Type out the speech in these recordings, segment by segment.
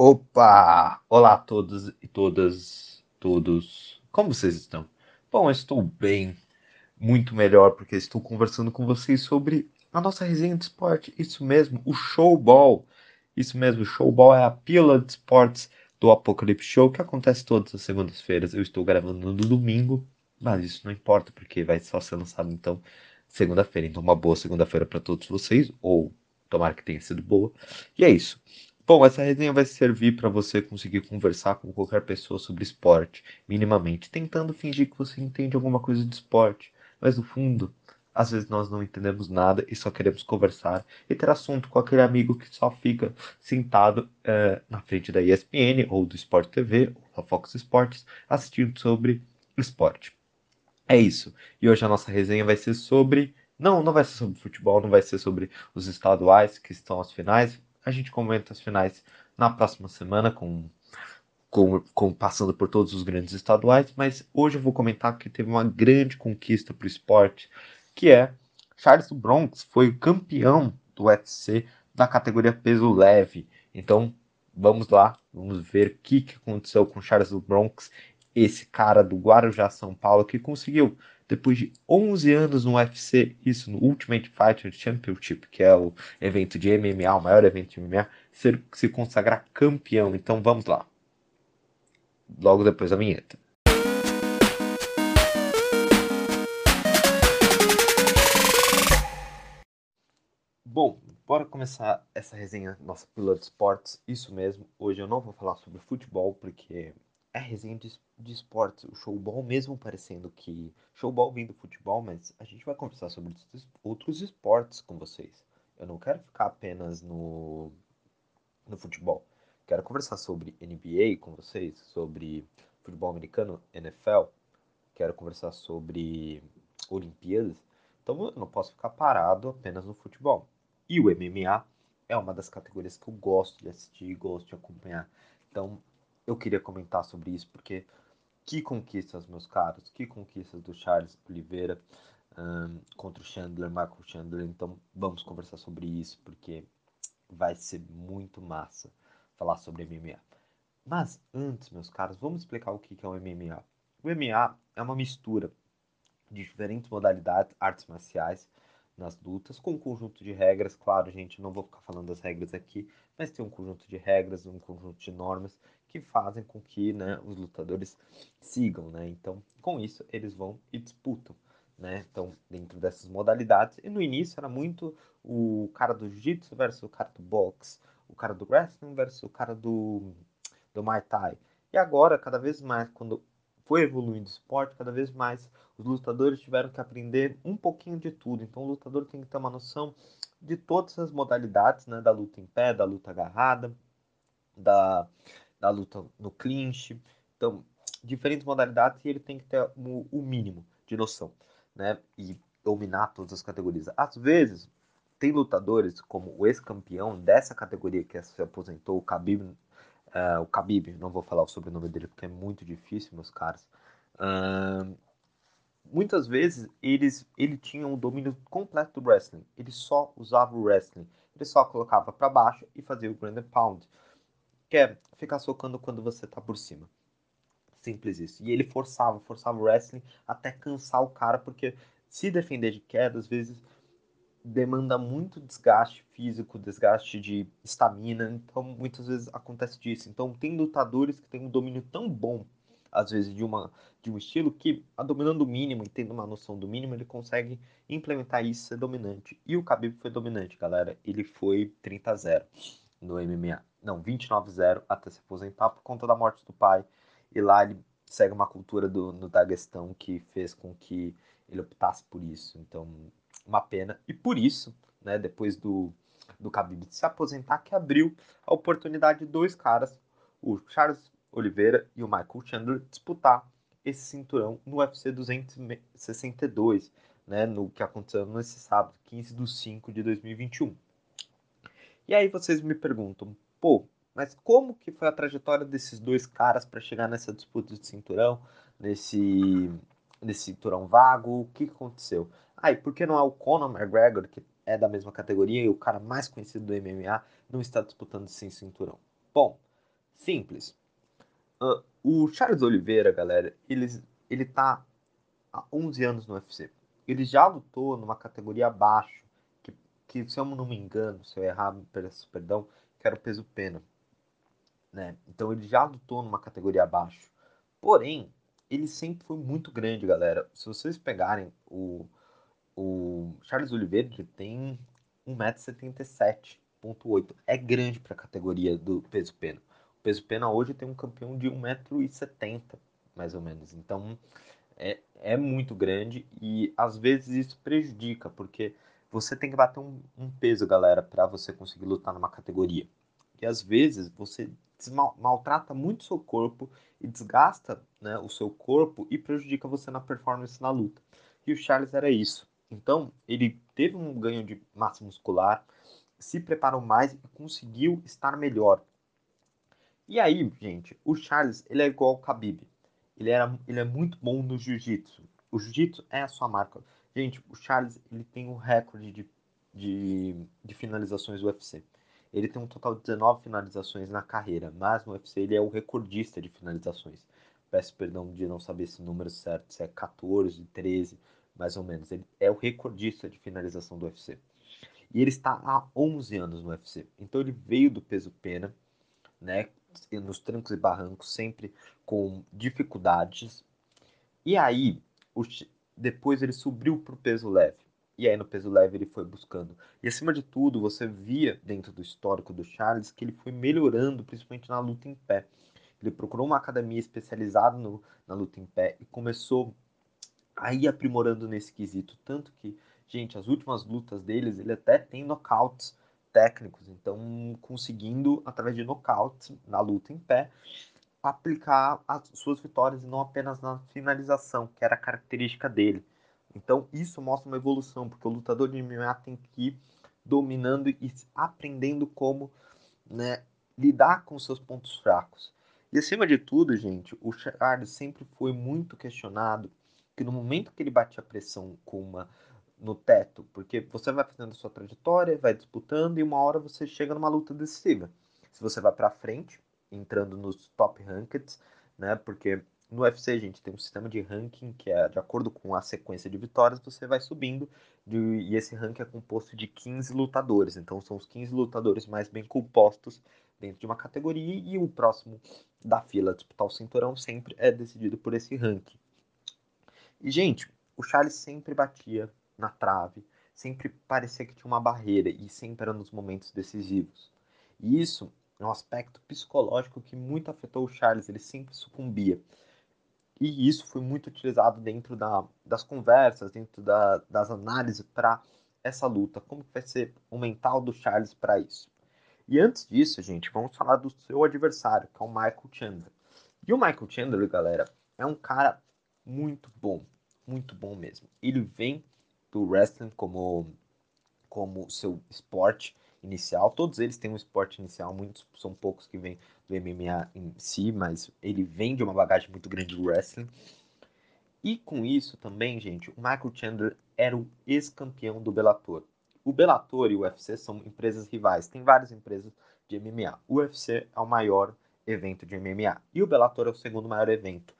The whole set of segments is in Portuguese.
Opa! Olá a todos e todas, todos. Como vocês estão? Bom, eu estou bem, muito melhor, porque estou conversando com vocês sobre a nossa resenha de esporte. Isso mesmo, o Showball. Isso mesmo, o Showball é a pílula de esportes do Apocalipse Show, que acontece todas as segundas-feiras. Eu estou gravando no domingo, mas isso não importa, porque vai só ser lançado então segunda-feira. Então, uma boa segunda-feira para todos vocês, ou tomara que tenha sido boa. E é isso. Bom, essa resenha vai servir para você conseguir conversar com qualquer pessoa sobre esporte, minimamente, tentando fingir que você entende alguma coisa de esporte, mas no fundo, às vezes nós não entendemos nada e só queremos conversar e ter assunto com aquele amigo que só fica sentado é, na frente da ESPN ou do Sport TV ou da Fox Sports assistindo sobre esporte. É isso. E hoje a nossa resenha vai ser sobre. Não, não vai ser sobre futebol, não vai ser sobre os estaduais que estão às finais, a gente comenta as finais na próxima semana, com, com, com, passando por todos os grandes estaduais, mas hoje eu vou comentar que teve uma grande conquista para o esporte, que é Charles Bronx foi o campeão do UFC da categoria peso leve. Então vamos lá, vamos ver o que, que aconteceu com Charles Bronx, esse cara do Guarujá, São Paulo, que conseguiu depois de 11 anos no UFC, isso no Ultimate Fighter Championship, que é o evento de MMA, o maior evento de MMA, ser, se consagrar campeão. Então vamos lá. Logo depois da vinheta. Bom, bora começar essa resenha, nossa pílula de esportes. Isso mesmo, hoje eu não vou falar sobre futebol, porque é resenha de, de esportes, o showball mesmo parecendo que showball vem do futebol, mas a gente vai conversar sobre outros esportes com vocês. Eu não quero ficar apenas no, no futebol. Quero conversar sobre NBA com vocês, sobre futebol americano, NFL. Quero conversar sobre Olimpíadas. Então eu não posso ficar parado apenas no futebol. E o MMA é uma das categorias que eu gosto de assistir, gosto de acompanhar. Então eu queria comentar sobre isso, porque que conquistas, meus caros, que conquistas do Charles Oliveira um, contra o Chandler, Michael Chandler. Então vamos conversar sobre isso, porque vai ser muito massa falar sobre MMA. Mas antes, meus caros, vamos explicar o que é o MMA. O MMA é uma mistura de diferentes modalidades, artes marciais, nas lutas, com um conjunto de regras. Claro, gente, não vou ficar falando das regras aqui, mas tem um conjunto de regras, um conjunto de normas que fazem com que né, os lutadores sigam, né? Então, com isso, eles vão e disputam, né? Então, dentro dessas modalidades, e no início era muito o cara do jiu-jitsu versus o cara do boxe, o cara do wrestling versus o cara do, do Muay Thai. E agora, cada vez mais, quando foi evoluindo o esporte, cada vez mais os lutadores tiveram que aprender um pouquinho de tudo. Então, o lutador tem que ter uma noção de todas as modalidades, né? Da luta em pé, da luta agarrada, da da luta no clinch. Então, diferentes modalidades e ele tem que ter o, o mínimo de noção, né? E dominar todas as categorias. Às vezes, tem lutadores como o ex-campeão dessa categoria que se aposentou, o Khabib, uh, o Khabib, não vou falar o sobrenome dele porque é muito difícil, meus caras. Uh, muitas vezes eles, ele tinha um domínio completo do wrestling. Ele só usava o wrestling. Ele só colocava para baixo e fazia o grand pound que é ficar socando quando você tá por cima. Simples isso. E ele forçava, forçava o wrestling até cansar o cara, porque se defender de queda, às vezes demanda muito desgaste físico, desgaste de estamina, então muitas vezes acontece disso. Então tem lutadores que têm um domínio tão bom, às vezes de uma de um estilo que, a dominando o mínimo e tendo uma noção do mínimo, ele consegue implementar isso ser dominante. E o Khabib foi dominante, galera. Ele foi 30 a 0 no MMA não, 29-0 até se aposentar por conta da morte do pai. E lá ele segue uma cultura do, no Daguestão que fez com que ele optasse por isso. Então, uma pena. E por isso, né, depois do, do Khabib se aposentar, que abriu a oportunidade de dois caras, o Charles Oliveira e o Michael Chandler, disputar esse cinturão no UFC 262, né, no que aconteceu nesse sábado, 15 de 5 de 2021. E aí vocês me perguntam, pô, mas como que foi a trajetória desses dois caras para chegar nessa disputa de cinturão, nesse, nesse cinturão vago? O que aconteceu? Ah, e por que não é o Conor McGregor, que é da mesma categoria e o cara mais conhecido do MMA, não está disputando sem cinturão? Bom, Simples. Uh, o Charles Oliveira, galera, ele, ele tá há 11 anos no UFC. Ele já lutou numa categoria abaixo, que, que se eu não me engano, se eu errar, peço perdão, que era o peso pena. Né? Então ele já lutou numa categoria abaixo. Porém, ele sempre foi muito grande, galera. Se vocês pegarem o, o Charles Oliveira, tem 1,77m.8. É grande para a categoria do peso pena. O peso pena hoje tem um campeão de 1,70m, mais ou menos. Então, é, é muito grande e às vezes isso prejudica, porque você tem que bater um, um peso, galera, para você conseguir lutar numa categoria. E às vezes você mal, maltrata muito seu corpo e desgasta né, o seu corpo e prejudica você na performance na luta. E o Charles era isso. Então, ele teve um ganho de massa muscular, se preparou mais e conseguiu estar melhor. E aí, gente, o Charles, ele é igual ao Khabib. Ele, era, ele é muito bom no jiu-jitsu. O jiu-jitsu é a sua marca. Gente, o Charles, ele tem um recorde de, de, de finalizações UFC. Ele tem um total de 19 finalizações na carreira, mas no UFC ele é o recordista de finalizações. Peço perdão de não saber esse número certo, se é 14, 13, mais ou menos. Ele é o recordista de finalização do UFC. E ele está há 11 anos no UFC. Então ele veio do peso pena, né, nos trancos e barrancos, sempre com dificuldades. E aí, depois ele subiu para o peso leve. E aí no peso leve ele foi buscando. E acima de tudo, você via dentro do histórico do Charles que ele foi melhorando, principalmente na luta em pé. Ele procurou uma academia especializada no, na luta em pé e começou a ir aprimorando nesse quesito. Tanto que, gente, as últimas lutas deles, ele até tem knockouts técnicos. Então, conseguindo, através de knockouts na luta em pé, aplicar as suas vitórias e não apenas na finalização, que era a característica dele. Então isso mostra uma evolução, porque o lutador de MMA tem que ir dominando e aprendendo como né, lidar com seus pontos fracos. E acima de tudo, gente, o Charles sempre foi muito questionado que no momento que ele batia pressão com uma no teto, porque você vai fazendo a sua trajetória, vai disputando e uma hora você chega numa luta decisiva. Se você vai para frente, entrando nos top rankeds, né? Porque no UFC, gente, tem um sistema de ranking que é de acordo com a sequência de vitórias, você vai subindo. De, e esse ranking é composto de 15 lutadores. Então, são os 15 lutadores mais bem compostos dentro de uma categoria. E o próximo da fila a disputar o cinturão sempre é decidido por esse ranking. E, gente, o Charles sempre batia na trave, sempre parecia que tinha uma barreira e sempre era nos momentos decisivos. E isso é um aspecto psicológico que muito afetou o Charles, ele sempre sucumbia. E isso foi muito utilizado dentro da, das conversas, dentro da, das análises para essa luta. Como vai ser o mental do Charles para isso? E antes disso, gente, vamos falar do seu adversário, que é o Michael Chandler. E o Michael Chandler, galera, é um cara muito bom, muito bom mesmo. Ele vem do wrestling como como seu esporte inicial. Todos eles têm um esporte inicial, muitos são poucos que vêm do MMA em si, mas ele vem de uma bagagem muito grande do wrestling. E com isso também, gente, o Michael Chandler era o ex-campeão do Bellator. O Bellator e o UFC são empresas rivais, tem várias empresas de MMA. O UFC é o maior evento de MMA e o Bellator é o segundo maior evento.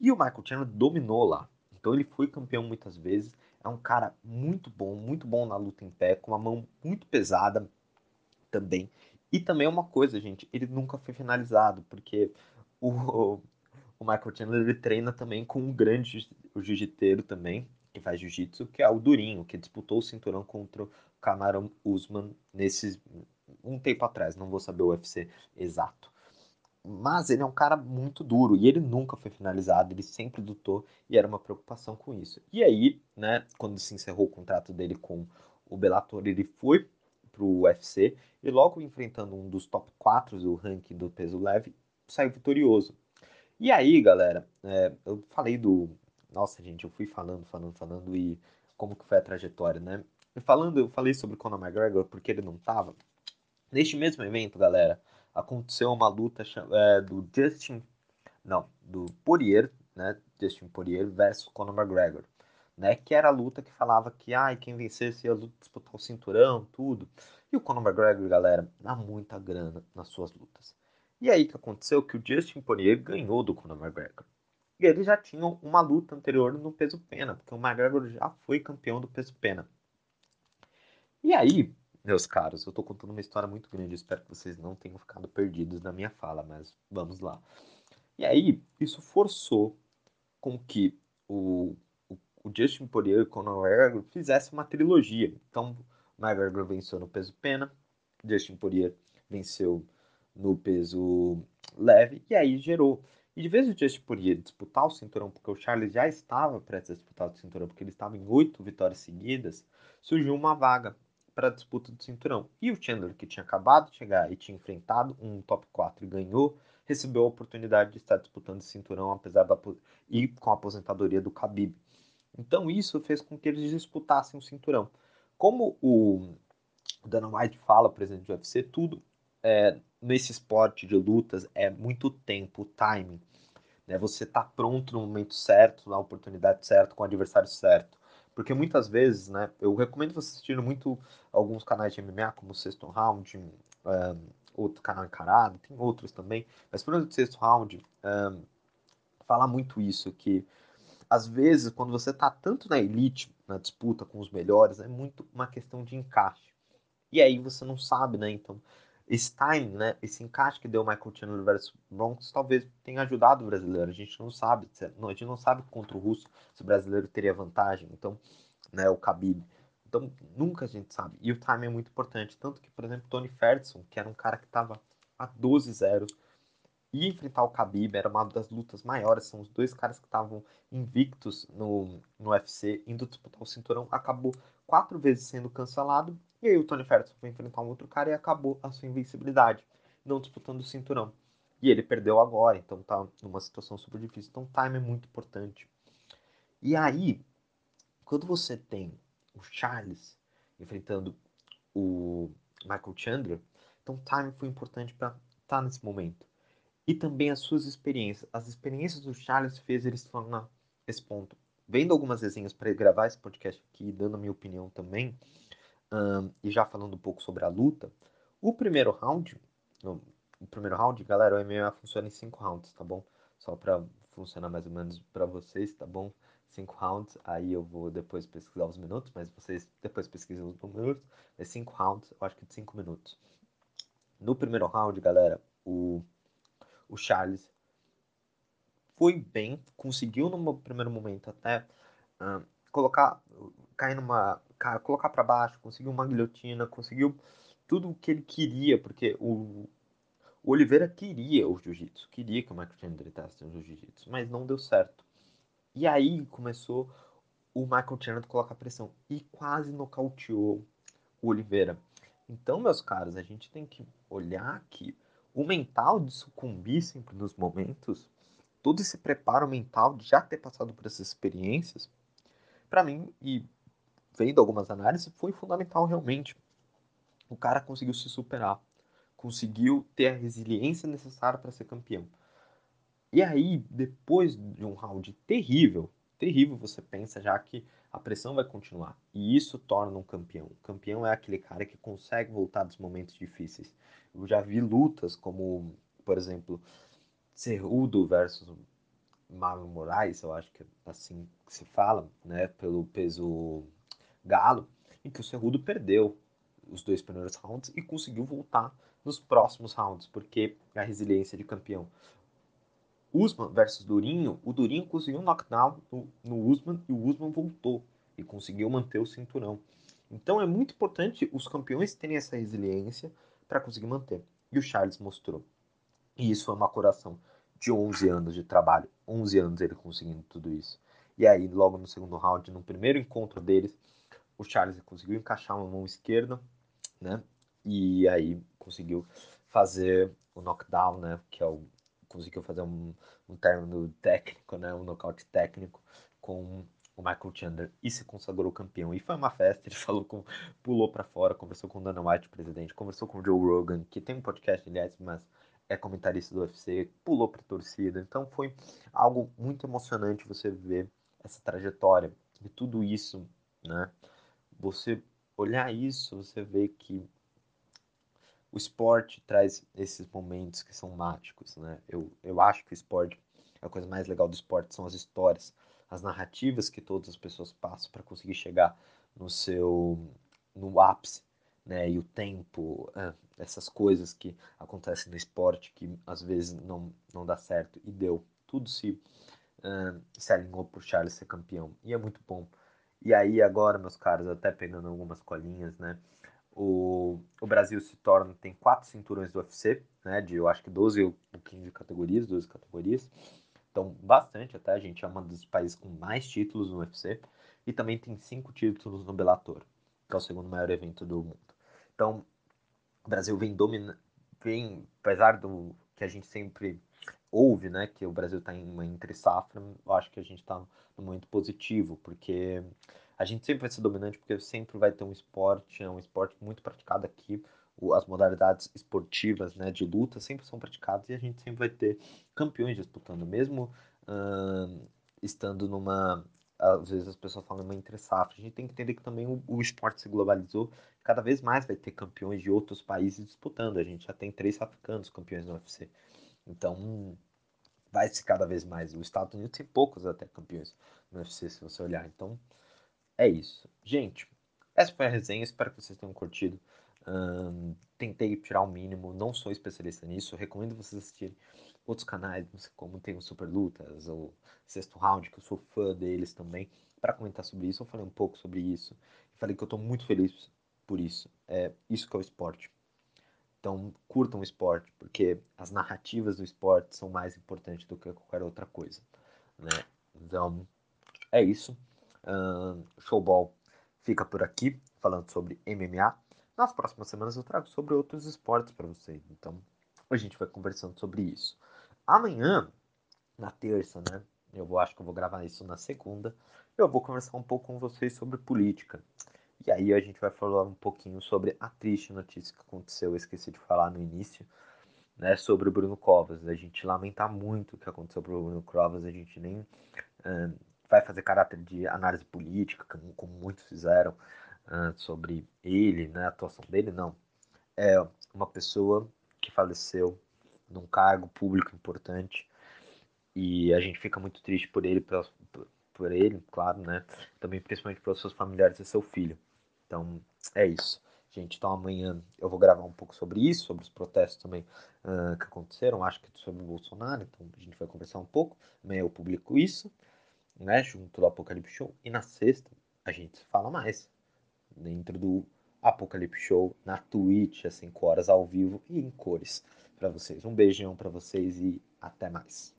E o Michael Chandler dominou lá. Então ele foi campeão muitas vezes. É um cara muito bom, muito bom na luta em pé, com uma mão muito pesada também. E também uma coisa, gente, ele nunca foi finalizado, porque o, o Michael Chandler ele treina também com um grande jiu-jiteiro também, que faz jiu-jitsu, que é o Durinho, que disputou o cinturão contra o Kamaran Usman nesses um tempo atrás, não vou saber o UFC exato. Mas ele é um cara muito duro e ele nunca foi finalizado, ele sempre lutou e era uma preocupação com isso. E aí, né, quando se encerrou o contrato dele com o Bellator, ele foi pro UFC e logo enfrentando um dos top 4 do ranking do peso leve, saiu vitorioso. E aí, galera, é, eu falei do. Nossa, gente, eu fui falando, falando, falando e como que foi a trajetória, né? E falando, eu falei sobre Conor McGregor porque ele não tava. Neste mesmo evento, galera, aconteceu uma luta é, do Justin, não, do Poirier, né? Justin Poirier versus Conor McGregor, né? Que era a luta que falava que, ai, quem vencesse ia disputar o cinturão, tudo. E o Conor McGregor, galera, dá muita grana nas suas lutas. E aí que aconteceu que o Justin Poirier ganhou do Conor McGregor. E eles já tinham uma luta anterior no peso pena, porque o McGregor já foi campeão do peso pena. E aí, meus caros, eu tô contando uma história muito grande, espero que vocês não tenham ficado perdidos na minha fala, mas vamos lá. E aí, isso forçou com que o, o, o Justin Poirier e o Conor McGregor fizessem uma trilogia. Então, McGregor venceu no peso pena, Justin Poirier venceu no peso leve, e aí gerou. E de vez o Justin Poirier disputar o cinturão, porque o Charles já estava prestes a disputar o cinturão, porque ele estava em oito vitórias seguidas, surgiu uma vaga para a disputa do cinturão. E o Chandler, que tinha acabado de chegar e tinha enfrentado um top 4 e ganhou, recebeu a oportunidade de estar disputando o cinturão, apesar da e com a aposentadoria do Khabib. Então isso fez com que eles disputassem o cinturão. Como o Dana White fala, presidente do UFC, tudo é, nesse esporte de lutas é muito tempo, timing. Né? Você tá pronto no momento certo, na oportunidade certa, com o adversário certo. Porque muitas vezes, né, eu recomendo você assistir muito alguns canais de MMA, como o Sexto Round, um, outro canal encarado, tem outros também, mas por exemplo, o Sexto Round, um, fala muito isso, que às vezes, quando você tá tanto na elite, na disputa com os melhores, é muito uma questão de encaixe. E aí você não sabe, né? Então, esse time, né, esse encaixe que deu Michael Chandler versus Bronx talvez tenha ajudado o brasileiro. A gente não sabe, não, a gente não sabe contra o russo se o brasileiro teria vantagem. Então, né, o Khabib. Então, nunca a gente sabe. E o time é muito importante. Tanto que, por exemplo, Tony Ferguson, que era um cara que estava a 12-0, ia enfrentar o Khabib, era uma das lutas maiores. São os dois caras que estavam invictos no, no UFC, indo disputar o cinturão. Acabou quatro vezes sendo cancelado e aí o Tony Ferguson foi enfrentar um outro cara e acabou a sua invencibilidade, não disputando o cinturão. E ele perdeu agora, então tá numa situação super difícil. Então time é muito importante. E aí, quando você tem o Charles enfrentando o Michael Chandler, então time foi importante para estar tá nesse momento. E também as suas experiências. As experiências do Charles fez ele se tornar esse ponto. Vendo algumas resenhas para gravar esse podcast aqui, dando a minha opinião também, um, e já falando um pouco sobre a luta, o primeiro round, o primeiro round, galera, o MMA funciona em cinco rounds, tá bom? Só para funcionar mais ou menos para vocês, tá bom? Cinco rounds, aí eu vou depois pesquisar os minutos, mas vocês depois pesquisam os minutos. É cinco rounds, eu acho que de cinco minutos. No primeiro round, galera, o, o Charles foi bem, conseguiu no primeiro momento até uh, colocar, cair numa cara, colocar para baixo, conseguiu uma guilhotina, conseguiu tudo o que ele queria, porque o, o Oliveira queria o jiu-jitsu, queria que o Michael Chandler entrasse no jiu-jitsu, mas não deu certo. E aí começou o Michael Chandler colocar pressão e quase nocauteou o Oliveira. Então, meus caros, a gente tem que olhar que o mental de sucumbir sempre nos momentos, todo esse preparo mental de já ter passado por essas experiências, para mim, e vendo algumas análises, foi fundamental realmente. O cara conseguiu se superar, conseguiu ter a resiliência necessária para ser campeão. E aí, depois de um round terrível, terrível, você pensa já que a pressão vai continuar. E isso torna um campeão. O campeão é aquele cara que consegue voltar dos momentos difíceis. Eu já vi lutas como, por exemplo, Cerrudo versus Marlon Moraes, eu acho que é assim que se fala, né, pelo peso galo, em que o Cerrudo perdeu os dois primeiros rounds e conseguiu voltar nos próximos rounds, porque é a resiliência de campeão. Usman versus Durinho, o Durinho conseguiu um knockdown no, no Usman e o Usman voltou e conseguiu manter o cinturão. Então é muito importante os campeões terem essa resiliência para conseguir manter. E o Charles mostrou. E isso foi uma coração de 11 anos de trabalho. 11 anos ele conseguindo tudo isso. E aí, logo no segundo round, no primeiro encontro deles, o Charles conseguiu encaixar uma mão esquerda, né? E aí conseguiu fazer o knockdown, né? Que é o conseguiu fazer um, um término técnico, né? Um nocaute técnico com o Michael Chandler e se consagrou campeão. E foi uma festa, ele falou com, pulou para fora, conversou com o Dana White, presidente, conversou com o Joe Rogan, que tem um podcast, aliás, mas é comentarista do UFC, pulou para torcida. Então foi algo muito emocionante você ver essa trajetória de tudo isso, né? você olhar isso, você vê que o esporte traz esses momentos que são mágicos, né? Eu, eu acho que o esporte, a coisa mais legal do esporte são as histórias, as narrativas que todas as pessoas passam para conseguir chegar no seu no ápice, né? E o tempo, é, essas coisas que acontecem no esporte que às vezes não não dá certo e deu, tudo se se alinhou para o Charles ser campeão e é muito bom. E aí agora, meus caros, até pegando algumas colinhas, né? O, o Brasil se torna, tem quatro cinturões do UFC, né? De eu acho que 12 ou 15 categorias, 12 categorias. Então, bastante até. A gente é um dos países com mais títulos no UFC. E também tem cinco títulos no Bellator, que é o segundo maior evento do mundo. Então, o Brasil vem dominando, vem, apesar do que a gente sempre ouve, né, que o Brasil está em uma entre safra, eu acho que a gente está num momento positivo, porque a gente sempre vai ser dominante, porque sempre vai ter um esporte, é um esporte muito praticado aqui, as modalidades esportivas, né, de luta sempre são praticadas e a gente sempre vai ter campeões disputando, mesmo estando numa às vezes as pessoas falam uma entre safra. A gente tem que entender que também o, o, esporte se globalizou. Cada vez mais vai ter campeões de outros países disputando. A gente já tem três africanos campeões no UFC. Então, vai se cada vez mais. Os Estados Unidos tem poucos até campeões no UFC, se você olhar. Então, é isso. Gente, essa foi a resenha. Espero que vocês tenham curtido. Tentei tirar o mínimo. Não sou especialista nisso. Recomendo vocês assistirem outros canais, como tem o Super Lutas ou Sexto Round, que eu sou fã deles também, para comentar sobre isso. Eu falei um pouco sobre isso. Falei que eu estou muito feliz por isso. É isso que é o esporte. Então, curtam o esporte, porque as narrativas do esporte são mais importantes do que qualquer outra coisa. Né? Então, é isso. Showball fica por aqui, falando sobre MMA. Nas próximas semanas eu trago sobre outros esportes para vocês. Então, a gente vai conversando sobre isso. Amanhã, na terça, né? Eu vou, acho que eu vou gravar isso na segunda. Eu vou conversar um pouco com vocês sobre política. E aí a gente vai falar um pouquinho sobre a triste notícia que aconteceu, eu esqueci de falar no início, né, sobre o Bruno Covas. A gente lamenta muito o que aconteceu com o Bruno Covas, a gente nem uh, vai fazer caráter de análise política, como, como muitos fizeram uh, sobre ele, né, a atuação dele, não. É uma pessoa que faleceu num cargo público importante e a gente fica muito triste por ele, por, por ele, claro, né? Também principalmente pelos seus familiares e seu filho. Então, é isso. Gente, então amanhã eu vou gravar um pouco sobre isso, sobre os protestos também uh, que aconteceram, acho que sobre o Bolsonaro, então a gente vai conversar um pouco. Amanhã eu publico isso, né, junto do Apocalipse Show. E na sexta a gente fala mais, dentro do Apocalipse Show, na Twitch, às 5 horas ao vivo e em cores para vocês. Um beijão para vocês e até mais.